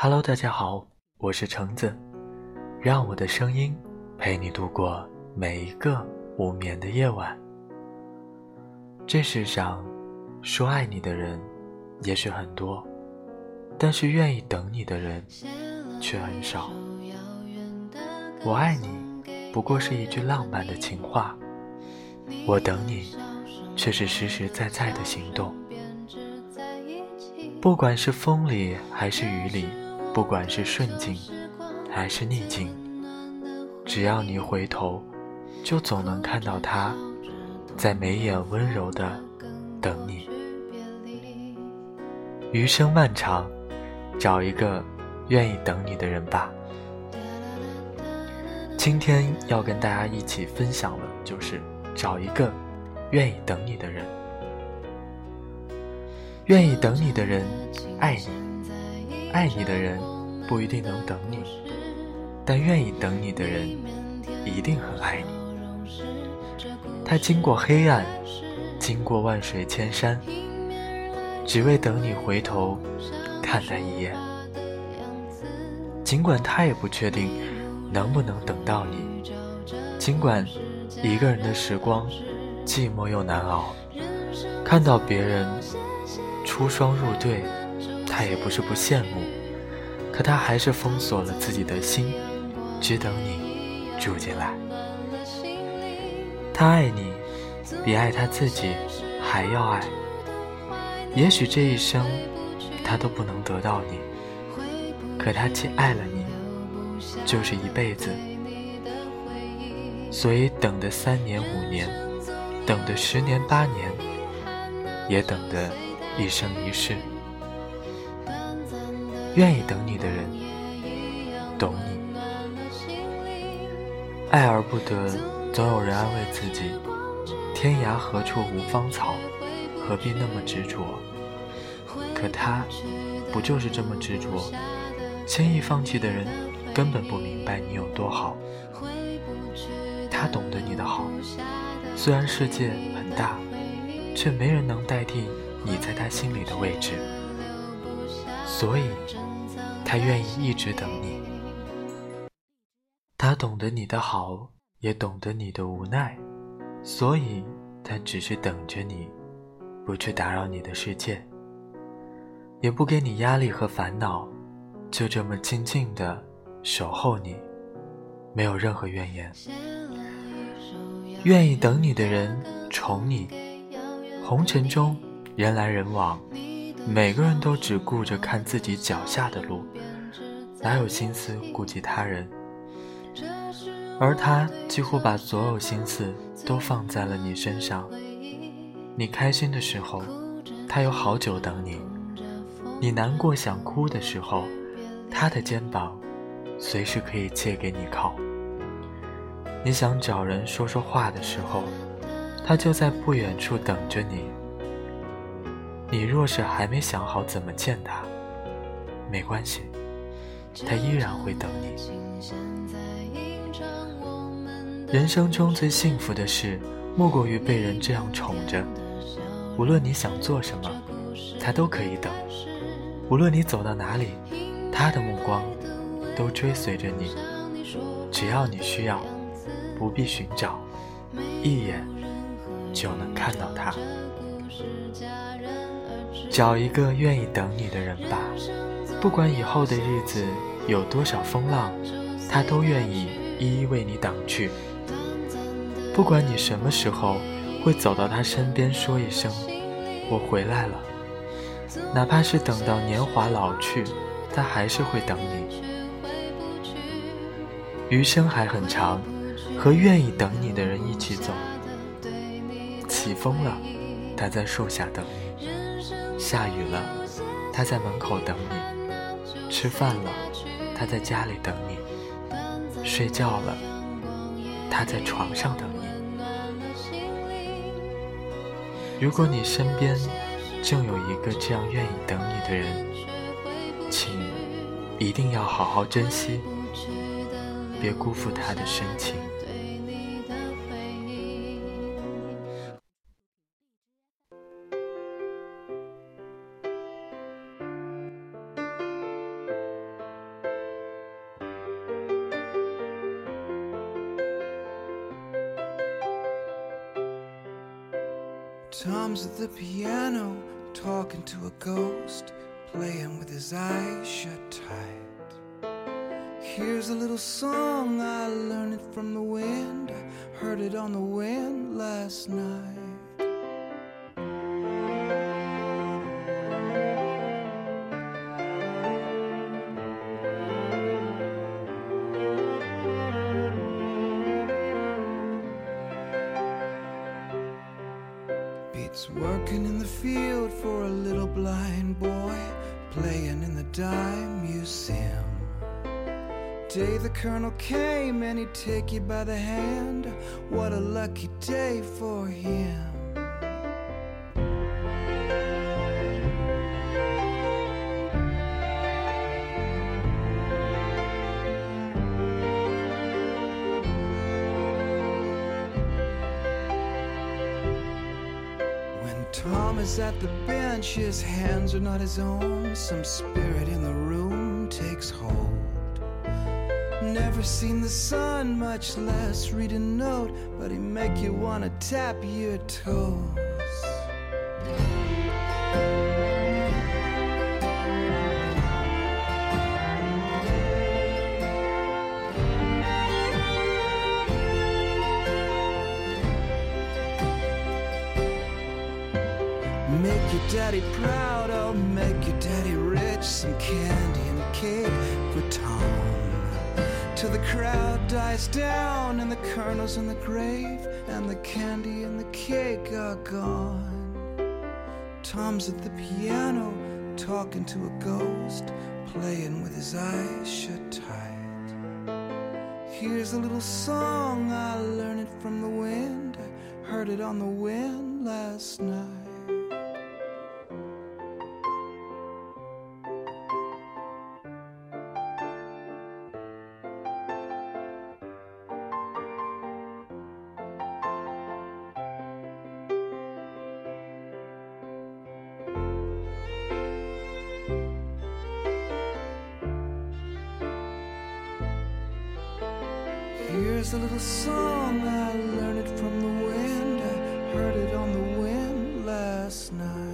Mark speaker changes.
Speaker 1: Hello，大家好，我是橙子，让我的声音陪你度过每一个无眠的夜晚。这世上说爱你的人也许很多，但是愿意等你的人却很少。我爱你不过是一句浪漫的情话，我等你却是实实在在的行动。不管是风里还是雨里。不管是顺境还是逆境，只要你回头，就总能看到他，在眉眼温柔的等你。余生漫长，找一个愿意等你的人吧。今天要跟大家一起分享的就是找一个愿意等你的人。愿意等你的人，爱你。爱你的人不一定能等你，但愿意等你的人一定很爱你。他经过黑暗，经过万水千山，只为等你回头看他一眼。尽管他也不确定能不能等到你，尽管一个人的时光寂寞又难熬，看到别人出双入对。他也不是不羡慕，可他还是封锁了自己的心，只等你住进来。他爱你，比爱他自己还要爱。也许这一生他都不能得到你，可他既爱了你，就是一辈子。所以等的三年五年，等的十年八年，也等的一生一世。愿意等你的人，懂你。爱而不得，总有人安慰自己：天涯何处无芳草，何必那么执着？可他，不就是这么执着？轻易放弃的人，根本不明白你有多好。他懂得你的好，虽然世界很大，却没人能代替你在他心里的位置。所以，他愿意一直等你。他懂得你的好，也懂得你的无奈，所以他只是等着你，不去打扰你的世界，也不给你压力和烦恼，就这么静静的守候你，没有任何怨言。愿意等你的人宠你，红尘中人来人往。每个人都只顾着看自己脚下的路，哪有心思顾及他人？而他几乎把所有心思都放在了你身上。你开心的时候，他有好久等你；你难过想哭的时候，他的肩膀随时可以借给你靠。你想找人说说话的时候，他就在不远处等着你。你若是还没想好怎么见他，没关系，他依然会等你。人生中最幸福的事，莫过于被人这样宠着。无论你想做什么，他都可以等；无论你走到哪里，他的目光都追随着你。只要你需要，不必寻找，一眼就能看到他。找一个愿意等你的人吧，不管以后的日子有多少风浪，他都愿意一一为你挡去。不管你什么时候会走到他身边说一声“我回来了”，哪怕是等到年华老去，他还是会等你。余生还很长，和愿意等你的人一起走。起风了，他在树下等你。下雨了，他在门口等你；吃饭了，他在家里等你；睡觉了，他在床上等你。如果你身边正有一个这样愿意等你的人，请一定要好好珍惜，别辜负他的深情。
Speaker 2: Tom's at the piano, talking to a ghost, playing with his eyes shut tight. Here's a little song, I learned it from the wind, I heard it on the wind last night. Beats working in the field for a little blind boy, playing in the dime museum. Day the colonel came and he'd take you by the hand. What a lucky day for him. Tom is at the bench, his hands are not his own. Some spirit in the room takes hold. Never seen the sun, much less read a note, but he make you wanna tap your toes. Your daddy proud, I'll make your daddy rich. Some candy and cake for Tom. Till the crowd dies down and the colonel's in the grave and the candy and the cake are gone. Tom's at the piano, talking to a ghost, playing with his eyes shut tight. Here's a little song, I learned it from the wind. I heard it on the wind last night. There's a little song, I learned it from the wind. I heard it on the wind last night.